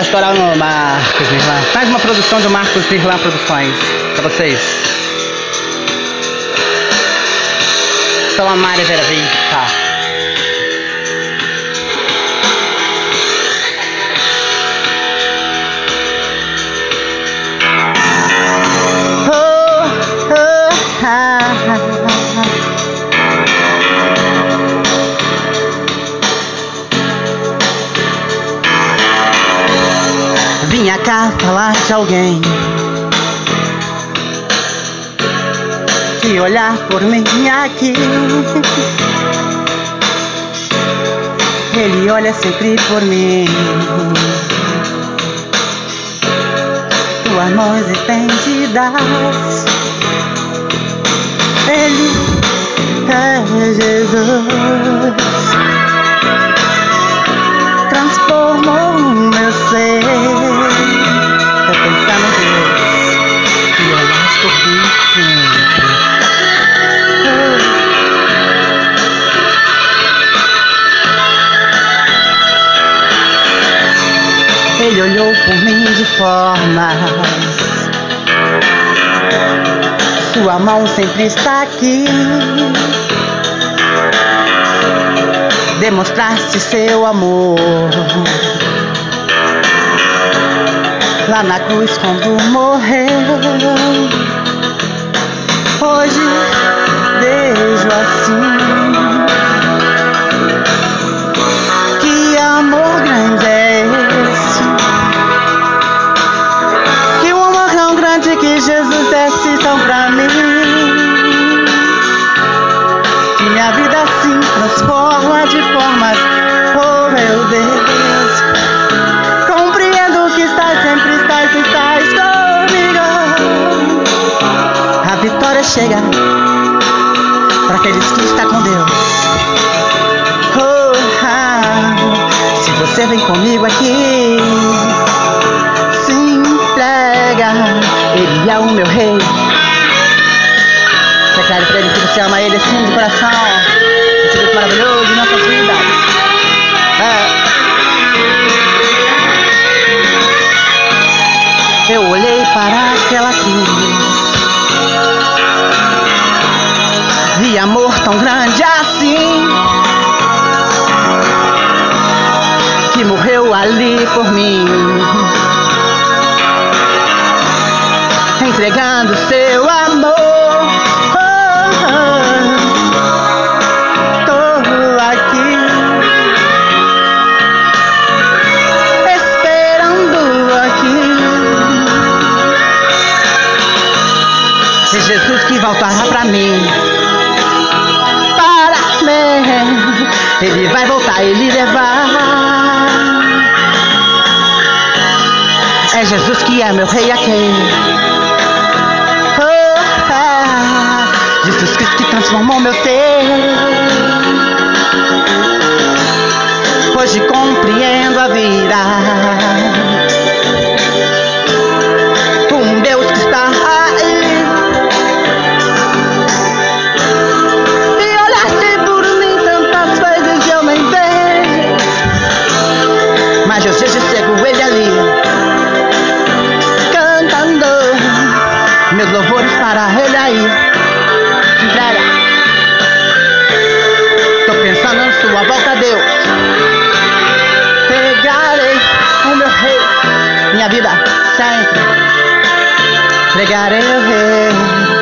Pastoral no Marcos Mirlan. Mais uma produção do Marcos Mirlan Produções. Pra vocês. Sou a Mari Vera Vita. Vinha cá falar de alguém. Que olhar por mim aqui Ele olha sempre por mim. Tuas mãos estendidas Ele é Jesus Ele olhou por mim de formas. Sua mão sempre está aqui. Demonstraste seu amor. Lá na cruz quando morreu. Assim. Que amor grande é esse? Que um amor tão grande que Jesus desce tão pra mim. Que minha vida assim transforma de formas, oh meu Deus. Compreendo que estás sempre, estás, estás comigo. A vitória chega para aqueles que estão com Deus. Oh, ah, se você vem comigo aqui, se entrega, Ele é o meu rei. Declare pra Ele que você ama Ele assim de coração. Esse Deus maravilhoso em nossas vidas. É. Eu olhei para aquela cruz. Vi amor tão grande assim. que morreu ali por mim, entregando seu amor. Oh, oh, tô aqui esperando aqui. Se Jesus que voltará pra mim, Ele vai voltar e lhe levar. É Jesus que é meu rei aqui. Ah, Jesus Cristo que transformou meu ser. Hoje compreendo a vida. Para ele aí. Entrega. Tô pensando em sua volta, Deus. Pegarei o meu rei, minha vida sempre. Entregarei o rei.